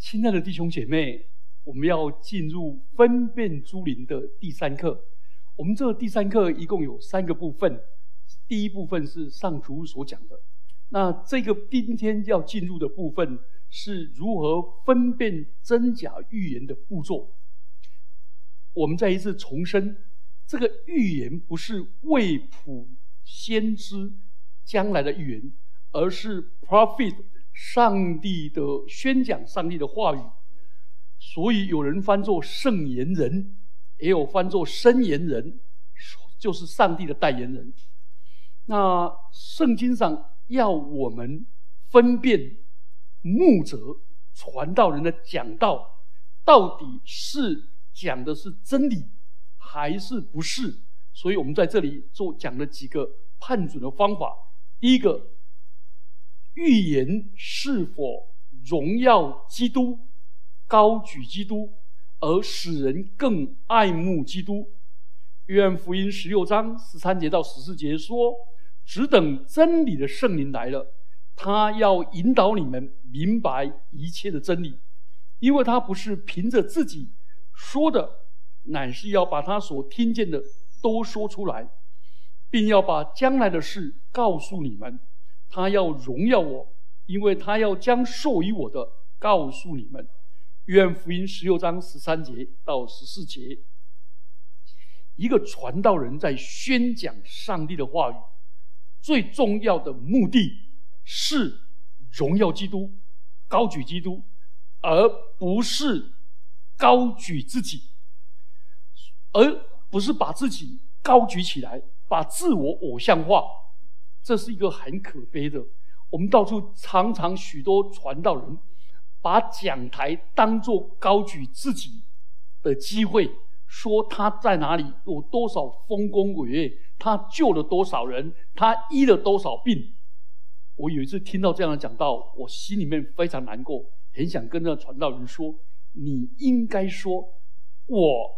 亲爱的弟兄姐妹，我们要进入分辨诸灵的第三课。我们这第三课一共有三个部分。第一部分是上主所讲的，那这个今天要进入的部分是如何分辨真假预言的步骤。我们再一次重申，这个预言不是未卜先知将来的预言，而是 prophet 上帝的宣讲，上帝的话语。所以有人翻作圣言人，也有翻作申言人，就是上帝的代言人。那圣经上要我们分辨牧者传道人的讲道，到底是讲的是真理还是不是？所以我们在这里做讲了几个判准的方法。第一个，预言是否荣耀基督、高举基督，而使人更爱慕基督？约翰福音十六章十三节到十四节说。只等真理的圣灵来了，他要引导你们明白一切的真理，因为他不是凭着自己说的，乃是要把他所听见的都说出来，并要把将来的事告诉你们。他要荣耀我，因为他要将授予我的告诉你们。约翰福音十六章十三节到十四节，一个传道人在宣讲上帝的话语。最重要的目的是荣耀基督、高举基督，而不是高举自己，而不是把自己高举起来，把自我偶像化。这是一个很可悲的。我们到处常常许多传道人，把讲台当作高举自己的机会，说他在哪里有多少丰功伟业。他救了多少人？他医了多少病？我有一次听到这样的讲道，我心里面非常难过，很想跟那传道人说：“你应该说，我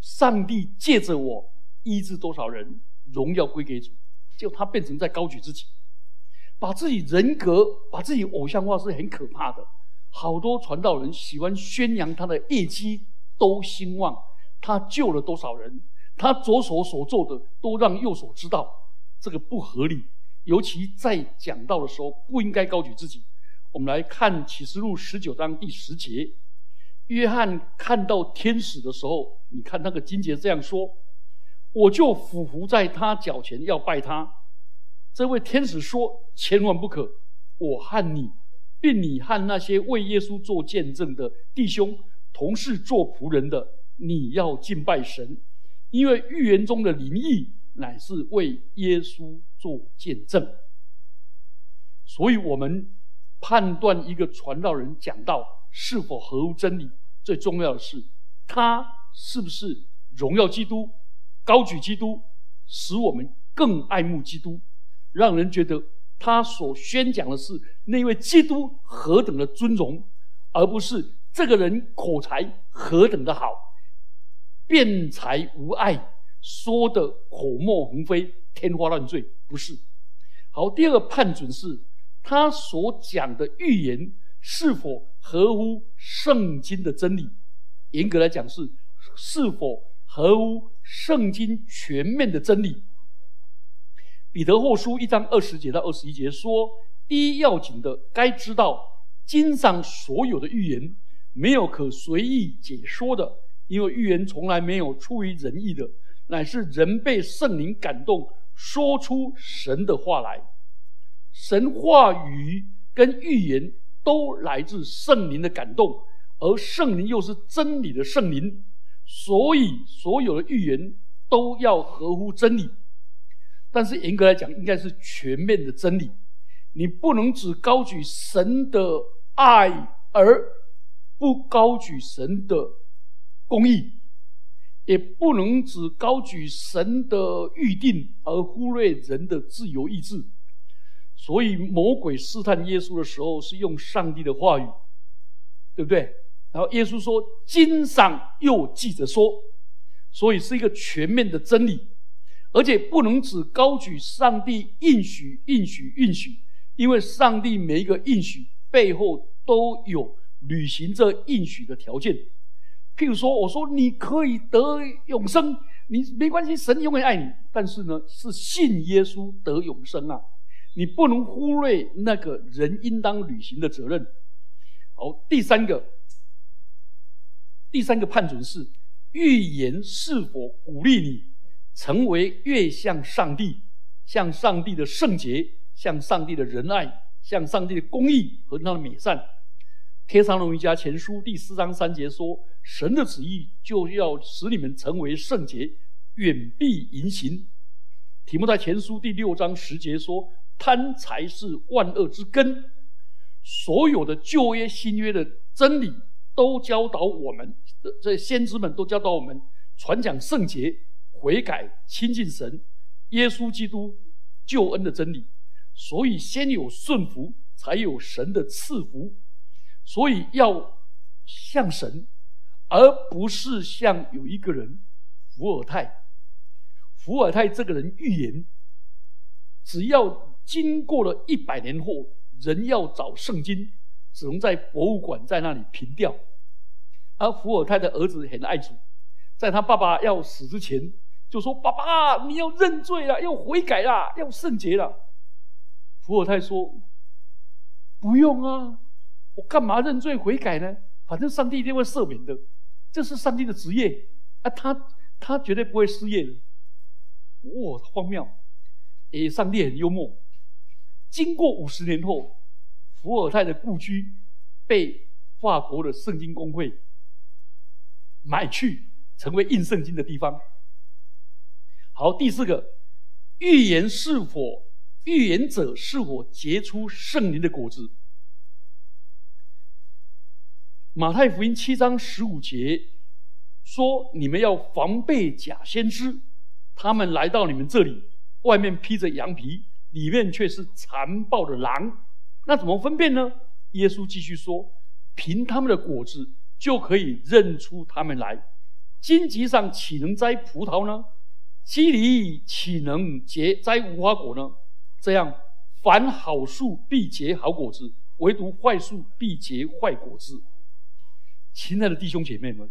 上帝借着我医治多少人，荣耀归给主。”就他变成在高举自己，把自己人格、把自己偶像化，是很可怕的。好多传道人喜欢宣扬他的业绩都兴旺，他救了多少人？他左手所做的都让右手知道，这个不合理。尤其在讲道的时候，不应该高举自己。我们来看启示录十九章第十节，约翰看到天使的时候，你看那个金节这样说：“我就俯伏在他脚前要拜他。”这位天使说：“千万不可！我和你，并你和那些为耶稣做见证的弟兄，同是做仆人的，你要敬拜神。”因为预言中的灵异乃是为耶稣做见证，所以我们判断一个传道人讲道是否合乎真理，最重要的是他是不是荣耀基督、高举基督，使我们更爱慕基督，让人觉得他所宣讲的是那位基督何等的尊荣，而不是这个人口才何等的好。辩才无碍，说的口沫横飞、天花乱坠，不是。好，第二个判准是，他所讲的预言是否合乎圣经的真理？严格来讲是，是否合乎圣经全面的真理？彼得后书一章二十节到二十一节说：第一要紧的，该知道经上所有的预言，没有可随意解说的。因为预言从来没有出于人意的，乃是人被圣灵感动，说出神的话来。神话语跟预言都来自圣灵的感动，而圣灵又是真理的圣灵，所以所有的预言都要合乎真理。但是严格来讲，应该是全面的真理。你不能只高举神的爱，而不高举神的。公义也不能只高举神的预定，而忽略人的自由意志。所以魔鬼试探耶稣的时候，是用上帝的话语，对不对？然后耶稣说：“经上又记着说。”所以是一个全面的真理，而且不能只高举上帝应许、应许、应许，因为上帝每一个应许背后都有履行这应许的条件。譬如说，我说你可以得永生，你没关系，神永远爱你。但是呢，是信耶稣得永生啊，你不能忽略那个人应当履行的责任。好，第三个，第三个判准是预言是否鼓励你成为越像上帝、像上帝的圣洁、像上帝的仁爱、像上帝的公义和他的美善。天上龙瑜伽前书第四章三节说：“神的旨意就要使你们成为圣洁，远避淫行。”题目在前书第六章十节说：“贪财是万恶之根。”所有的旧约、新约的真理都教导我们，这先知们都教导我们传讲圣洁、悔改、亲近神、耶稣基督救恩的真理。所以，先有顺服，才有神的赐福。所以要像神，而不是像有一个人伏尔泰。伏尔泰这个人预言，只要经过了一百年后，人要找圣经，只能在博物馆在那里凭吊。而伏尔泰的儿子很爱主，在他爸爸要死之前，就说：“爸爸，你要认罪了，要悔改了，要圣洁了。”伏尔泰说：“不用啊。”我干嘛认罪悔改呢？反正上帝一定会赦免的，这是上帝的职业啊！他他绝对不会失业的。哇，荒谬！诶，上帝很幽默。经过五十年后，伏尔泰的故居被法国的圣经公会买去，成为印圣经的地方。好，第四个，预言是否预言者是否结出圣灵的果子？马太福音七章十五节说：“你们要防备假先知，他们来到你们这里，外面披着羊皮，里面却是残暴的狼。那怎么分辨呢？”耶稣继续说：“凭他们的果子就可以认出他们来。荆棘上岂能摘葡萄呢？基里岂能结摘无花果呢？这样，凡好树必结好果子，唯独坏树必结坏果子。”亲爱的弟兄姐妹们，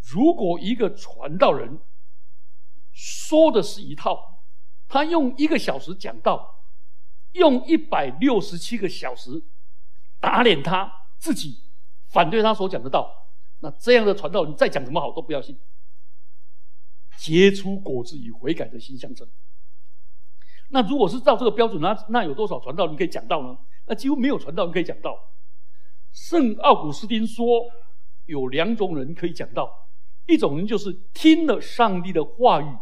如果一个传道人说的是一套，他用一个小时讲道，用一百六十七个小时打脸他自己，反对他所讲的道，那这样的传道，你再讲什么好都不要信。结出果子与悔改的心相称。那如果是照这个标准，那那有多少传道你可以讲道呢？那几乎没有传道你可以讲道。圣奥古斯丁说。有两种人可以讲道，一种人就是听了上帝的话语，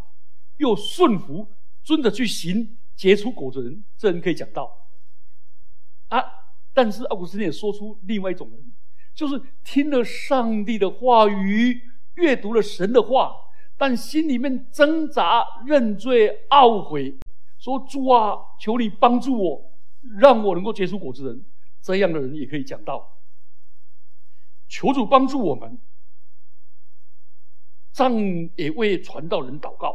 又顺服、遵着去行，结出果子人，这人可以讲道。啊，但是奥古斯丁也说出另外一种人，就是听了上帝的话语，阅读了神的话，但心里面挣扎、认罪、懊悔，说主啊，求你帮助我，让我能够结出果子人，这样的人也可以讲道。求主帮助我们，让也为传道人祷告，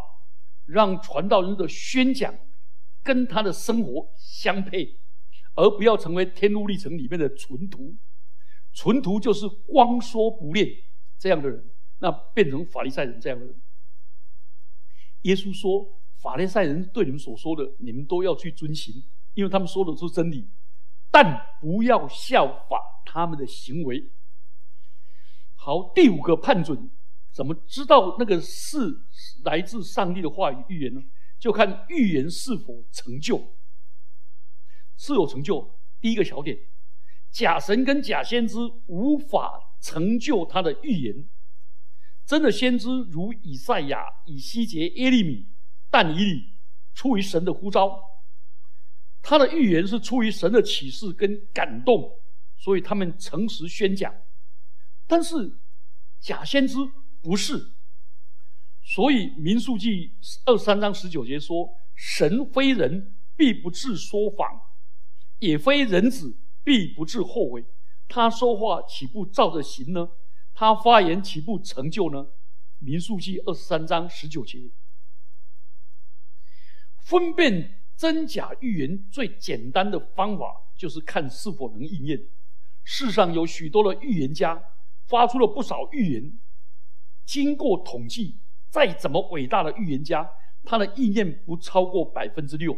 让传道人的宣讲跟他的生活相配，而不要成为天路历程里面的纯徒。纯徒就是光说不练这样的人，那变成法利赛人这样的人。耶稣说：“法利赛人对你们所说的，你们都要去遵行，因为他们说的是真理，但不要效法他们的行为。”好，第五个判准，怎么知道那个是来自上帝的话语预言呢？就看预言是否成就，是否成就。第一个小点，假神跟假先知无法成就他的预言。真的先知如以赛亚、以西结、耶利米、但以理，出于神的呼召，他的预言是出于神的启示跟感动，所以他们诚实宣讲。但是假先知不是，所以民数记二三章十九节说：“神非人，必不至说谎；也非人子，必不至后悔。他说话岂不照着行呢？他发言岂不成就呢？”民数记二十三章十九节，分辨真假预言最简单的方法，就是看是否能应验。世上有许多的预言家，发出了不少预言。经过统计，再怎么伟大的预言家，他的意念不超过百分之六。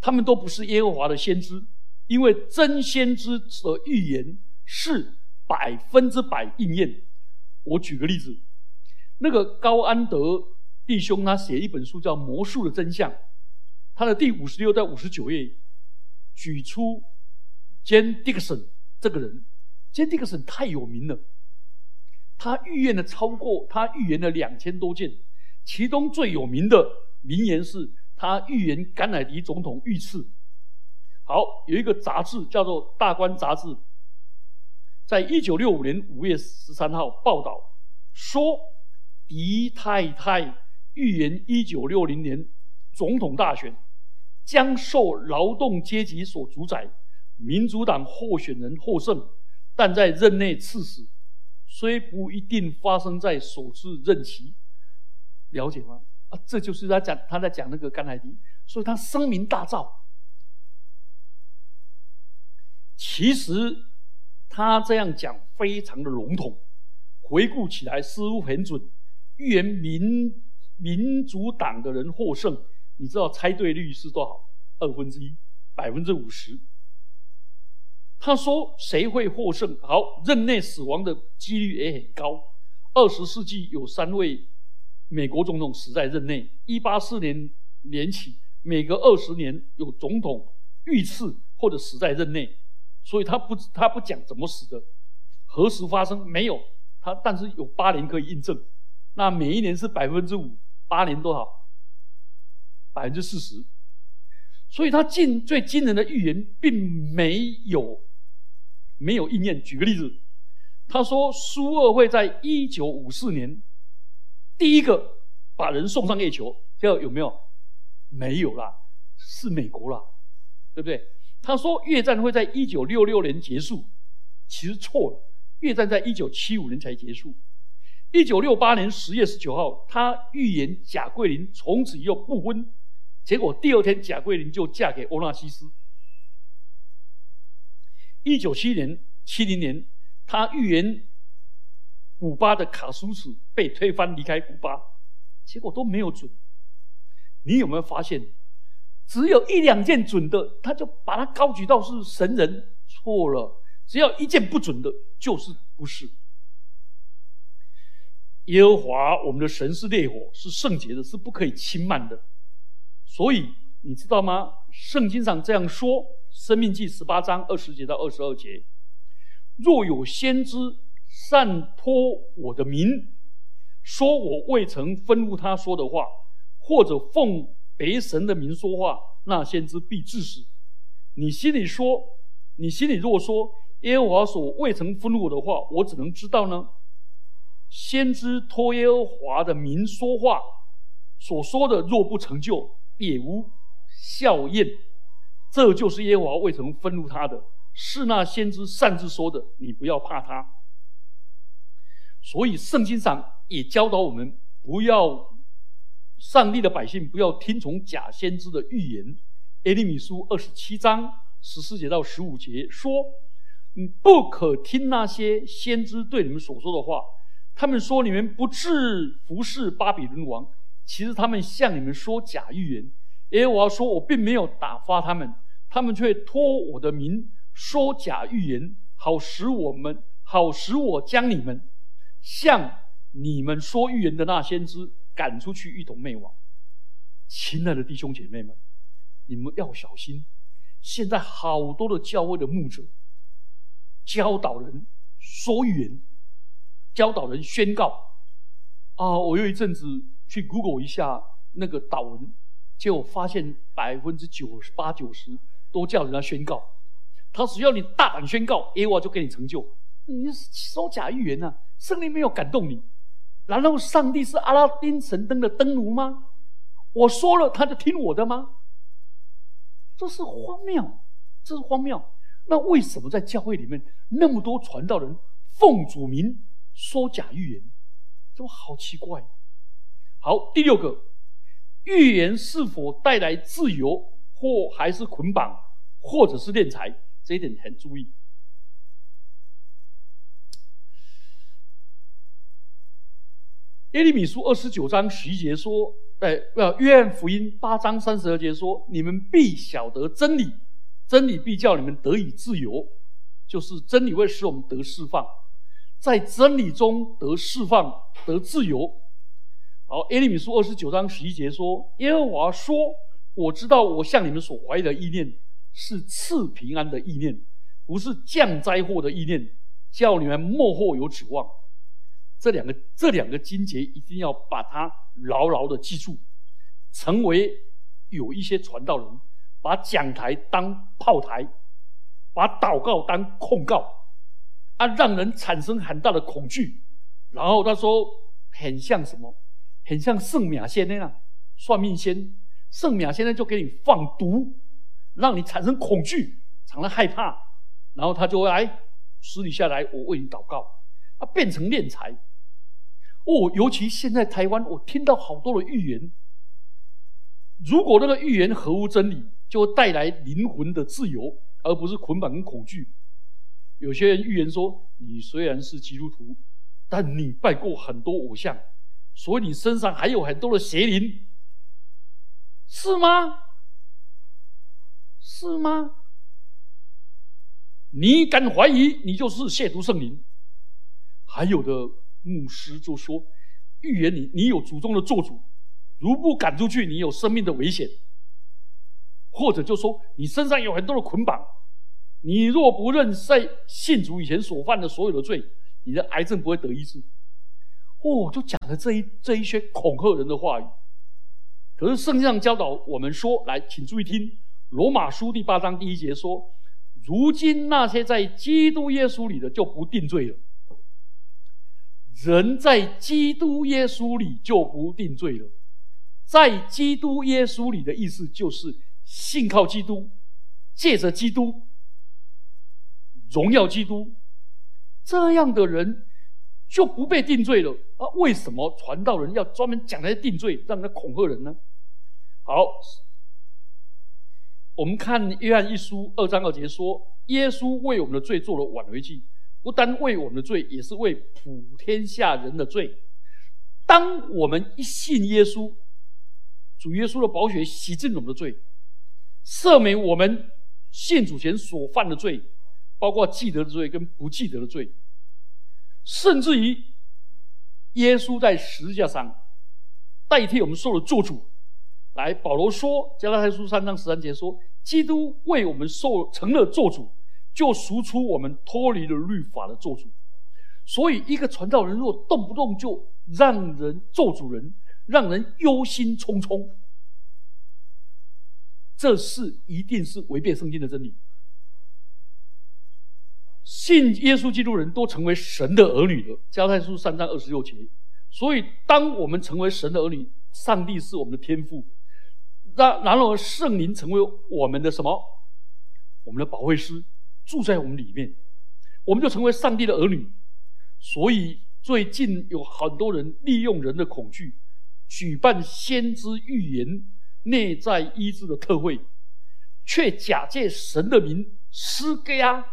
他们都不是耶和华的先知，因为真先知的预言是百分之百应验。我举个例子，那个高安德弟兄他写一本书叫《魔术的真相》，他的第五十六到五十九页举出 Jane Dixon。这个人，，Jane Dixon 太有名了。他预言的超过，他预言了两千多件，其中最有名的名言是他预言甘乃迪总统遇刺。好，有一个杂志叫做《大观杂志》，在一九六五年五月十三号报道说，狄太太预言一九六零年总统大选将受劳动阶级所主宰。民主党候选人获胜，但在任内赐死，虽不一定发生在首次任期。了解吗？啊，这就是他讲他在讲那个甘乃迪，所以他声名大噪。其实他这样讲非常的笼统，回顾起来似乎很准。预言民民主党的人获胜，你知道猜对率是多少？二分之一，百分之五十。他说：“谁会获胜？好，任内死亡的几率也很高。二十世纪有三位美国总统死在任内。一八四年年起，每隔二十年有总统遇刺或者死在任内。所以他不他不讲怎么死的，何时发生没有他，但是有八年可以印证。那每一年是百分之五，八年多少？百分之四十。所以他近最惊人的预言并没有。”没有应验。举个例子，他说苏俄会在一九五四年第一个把人送上月球，这有没有？没有啦，是美国啦，对不对？他说越战会在一九六六年结束，其实错了，越战在一九七五年才结束。一九六八年十月十九号，他预言贾桂林从此以后不婚，结果第二天贾桂林就嫁给欧纳西斯。一九七年、七零年，他预言古巴的卡苏斯被推翻离开古巴，结果都没有准。你有没有发现，只有一两件准的，他就把他高举到是神人？错了，只要一件不准的，就是不是。耶和华我们的神是烈火，是圣洁的，是不可以轻慢的。所以你知道吗？圣经上这样说。生命记十八章二十节到二十二节，若有先知善托我的名，说我未曾吩咐他说的话，或者奉别神的名说话，那先知必致死。你心里说，你心里若说耶和华所未曾吩咐我的话，我只能知道呢？先知托耶和华的名说话，所说的若不成就，也无效验。这就是耶和华为什么愤怒他的，是那先知擅自说的。你不要怕他。所以圣经上也教导我们，不要上帝的百姓不要听从假先知的预言。耶利米书二十七章十四节到十五节说：“你不可听那些先知对你们所说的话。他们说你们不至服侍巴比伦王，其实他们向你们说假预言。耶和华说：我并没有打发他们。”他们却托我的名说假预言，好使我们，好使我将你们向你们说预言的那先知赶出去，一同灭亡。亲爱的弟兄姐妹们，你们要小心！现在好多的教会的牧者教导人说预言，教导人宣告。啊，我有一阵子去 Google 一下那个导文，结果发现百分之九十八、九十。都叫人家宣告，他只要你大胆宣告，耶和华就给你成就。你说假预言呢？圣灵没有感动你？难道上帝是阿拉丁神灯的灯炉吗？我说了他就听我的吗？这是荒谬，这是荒谬。那为什么在教会里面那么多传道人奉主名说假预言？这好奇怪。好，第六个，预言是否带来自由，或还是捆绑，或者是敛财，这一点很注意。耶利米书二十九章十一节说：“哎，呃，约翰福音八章三十二节说，你们必晓得真理，真理必叫你们得以自由，就是真理会使我们得释放，在真理中得释放，得自由。”好，耶利米书二十九章十一节说：“耶和华说，我知道我向你们所怀的意念是赐平安的意念，不是降灾祸的意念，叫你们幕后有指望。”这两个这两个经节一定要把它牢牢的记住，成为有一些传道人把讲台当炮台，把祷告当控告，啊，让人产生很大的恐惧。然后他说，很像什么？很像圣马仙那样，算命仙。圣马仙呢就给你放毒，让你产生恐惧，产生害怕。然后他就会来私底下来，我为你祷告，他变成敛财。哦，尤其现在台湾，我听到好多的预言。如果那个预言合乎真理，就会带来灵魂的自由，而不是捆绑跟恐惧。有些人预言说，你虽然是基督徒，但你拜过很多偶像，所以你身上还有很多的邪灵，是吗？是吗？你敢怀疑，你就是亵渎圣灵。还有的。牧师就说：“预言你，你有祖宗的做主，如不赶出去，你有生命的危险。或者就说你身上有很多的捆绑，你若不认在信主以前所犯的所有的罪，你的癌症不会得医治。”哦，就讲了这一这一些恐吓人的话语。可是圣经上教导我们说：“来，请注意听，《罗马书》第八章第一节说：如今那些在基督耶稣里的，就不定罪了。”人在基督耶稣里就不定罪了。在基督耶稣里的意思就是信靠基督，借着基督荣耀基督，这样的人就不被定罪了。啊，为什么传道人要专门讲那些定罪，让他恐吓人呢？好，我们看约翰一书二章二节说，耶稣为我们的罪做了挽回祭。不单为我们的罪，也是为普天下人的罪。当我们一信耶稣，主耶稣的宝血洗净我们的罪，赦免我们信主前所犯的罪，包括记得的罪跟不记得的罪，甚至于耶稣在十字架上代替我们受了做主。来，保罗说，加拉太书三章十三节说，基督为我们受成了做主。就赎出我们脱离了律法的做主，所以一个传道人若动不动就让人做主人，让人忧心忡忡，这是一定是违背圣经的真理。信耶稣基督人都成为神的儿女了，加太书三章二十六节。所以，当我们成为神的儿女，上帝是我们的天父，让然后圣灵成为我们的什么？我们的保卫师。住在我们里面，我们就成为上帝的儿女。所以最近有很多人利用人的恐惧，举办先知预言、内在医治的特会，却假借神的名施压，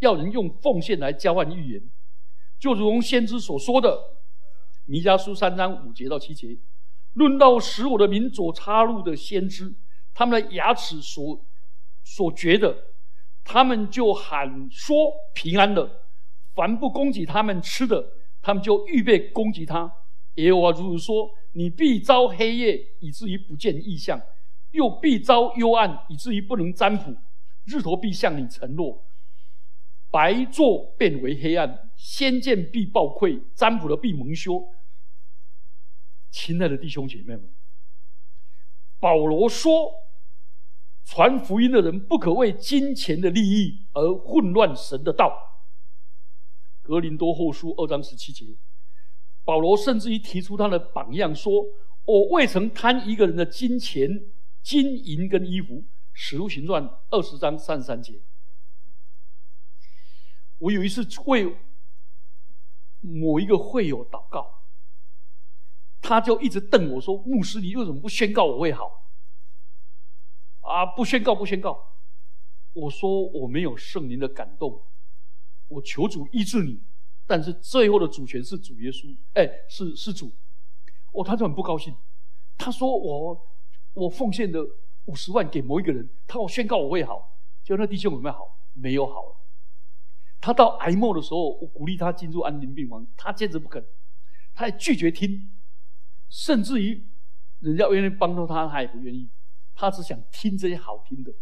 要人用奉献来交换预言。就如同先知所说的，《弥迦书》三章五节到七节，论到使我的民所插入的先知，他们的牙齿所所觉的。他们就喊说平安的，凡不攻击他们吃的，他们就预备攻击他。耶和华如此说：你必遭黑夜，以至于不见异象；又必遭幽暗，以至于不能占卜。日头必向你沉落，白昼变为黑暗，先见必暴溃，占卜的必蒙羞。亲爱的弟兄姐妹们，保罗说。传福音的人不可为金钱的利益而混乱神的道。格林多后书二章十七节，保罗甚至于提出他的榜样，说：“我未曾贪一个人的金钱、金银跟衣服。”使徒行传二十章三十三节。我有一次为某一个会友祷告，他就一直瞪我说：“牧师，你为什么不宣告我会好？”啊！不宣告，不宣告。我说我没有圣灵的感动，我求主医治你，但是最后的主权是主耶稣，哎，是是主。哦，他就很不高兴。他说我我奉献了五十万给某一个人，他我宣告我会好，就那弟兄有没有好？没有好。他到癌末的时候，我鼓励他进入安宁病房，他坚持不肯，他也拒绝听，甚至于人家愿意帮助他，他也不愿意，他只想听这些好听的。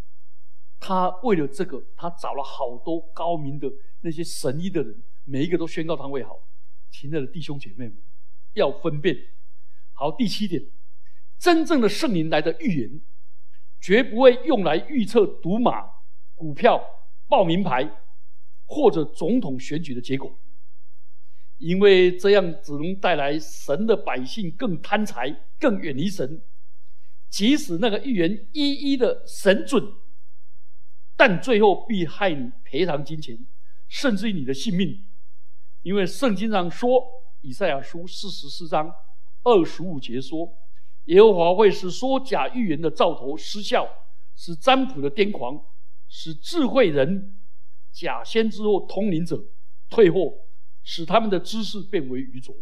他为了这个，他找了好多高明的那些神医的人，每一个都宣告他会好。亲爱的弟兄姐妹们，要分辨。好，第七点，真正的圣灵来的预言，绝不会用来预测赌马、股票、报名牌。或者总统选举的结果，因为这样只能带来神的百姓更贪财、更远离神。即使那个预言一一的神准，但最后必害你赔偿金钱，甚至于你的性命。因为圣经上说，以赛亚书四十四章二十五节说：“耶和华会使说假预言的兆头失效，使占卜的癫狂，使智慧人。”假先知或通灵者退货，使他们的知识变为愚拙。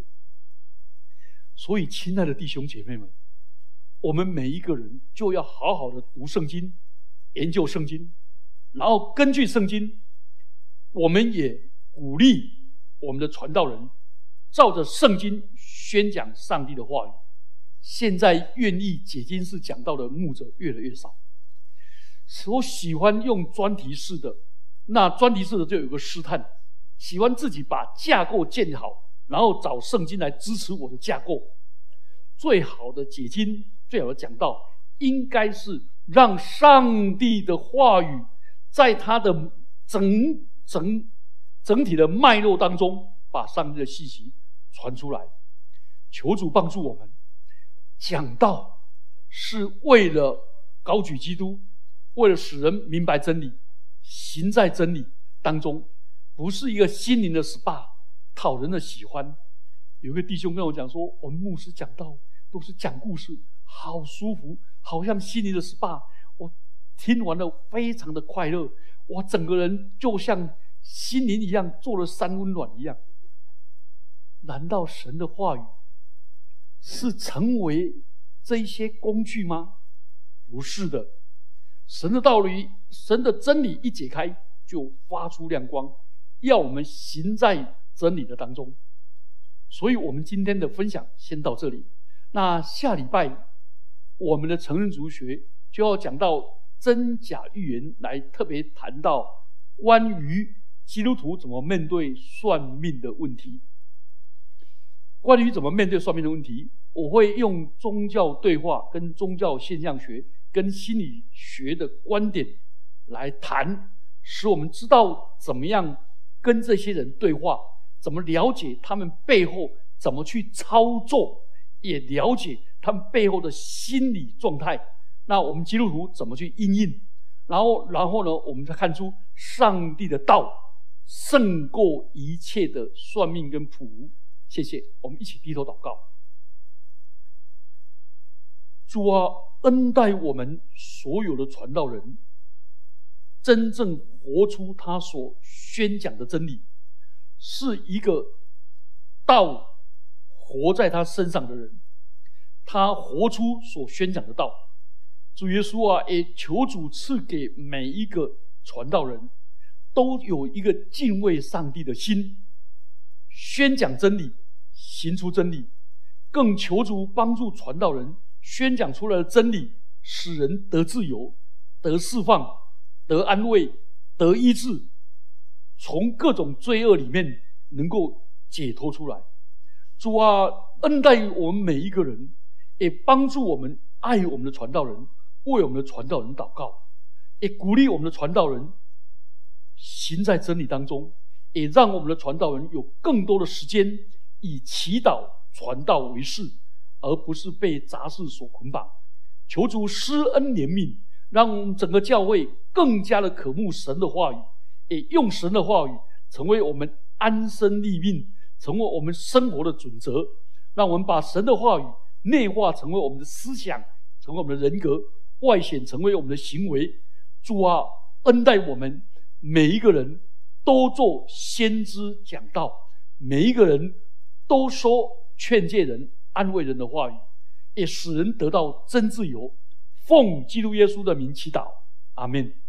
所以，亲爱的弟兄姐妹们，我们每一个人就要好好的读圣经，研究圣经，然后根据圣经，我们也鼓励我们的传道人照着圣经宣讲上帝的话语。现在愿意解经式讲道的牧者越来越少，所喜欢用专题式的。那专题式的就有个试探，喜欢自己把架构建好，然后找圣经来支持我的架构。最好的解经，最好的讲道，应该是让上帝的话语在他的整整整体的脉络当中，把上帝的信息传出来。求主帮助我们，讲道是为了高举基督，为了使人明白真理。行在真理当中，不是一个心灵的 SPA，讨人的喜欢。有个弟兄跟我讲说，我们牧师讲道都是讲故事，好舒服，好像心灵的 SPA。我听完了非常的快乐，我整个人就像心灵一样做了三温暖一样。难道神的话语是成为这些工具吗？不是的。神的道理，神的真理一解开，就发出亮光，要我们行在真理的当中。所以，我们今天的分享先到这里。那下礼拜，我们的成人族学就要讲到真假预言，来特别谈到关于基督徒怎么面对算命的问题。关于怎么面对算命的问题，我会用宗教对话跟宗教现象学。跟心理学的观点来谈，使我们知道怎么样跟这些人对话，怎么了解他们背后怎么去操作，也了解他们背后的心理状态。那我们基督徒怎么去应应？然后，然后呢，我们再看出上帝的道胜过一切的算命跟卜。谢谢，我们一起低头祷告。主啊。恩待我们所有的传道人，真正活出他所宣讲的真理，是一个道活在他身上的人，他活出所宣讲的道。主耶稣啊，也求主赐给每一个传道人，都有一个敬畏上帝的心，宣讲真理，行出真理，更求主帮助传道人。宣讲出来的真理，使人得自由、得释放、得安慰、得医治，从各种罪恶里面能够解脱出来。主啊，恩待我们每一个人，也帮助我们爱我们的传道人，为我们的传道人祷告，也鼓励我们的传道人行在真理当中，也让我们的传道人有更多的时间以祈祷传道为事。而不是被杂事所捆绑，求主施恩怜悯，让我们整个教会更加的渴慕神的话语，也用神的话语成为我们安身立命、成为我们生活的准则。让我们把神的话语内化成为我们的思想，成为我们的人格，外显成为我们的行为。主啊，恩待我们每一个人都做先知讲道，每一个人都说劝诫人。安慰人的话语，也使人得到真自由。奉基督耶稣的名祈祷，阿门。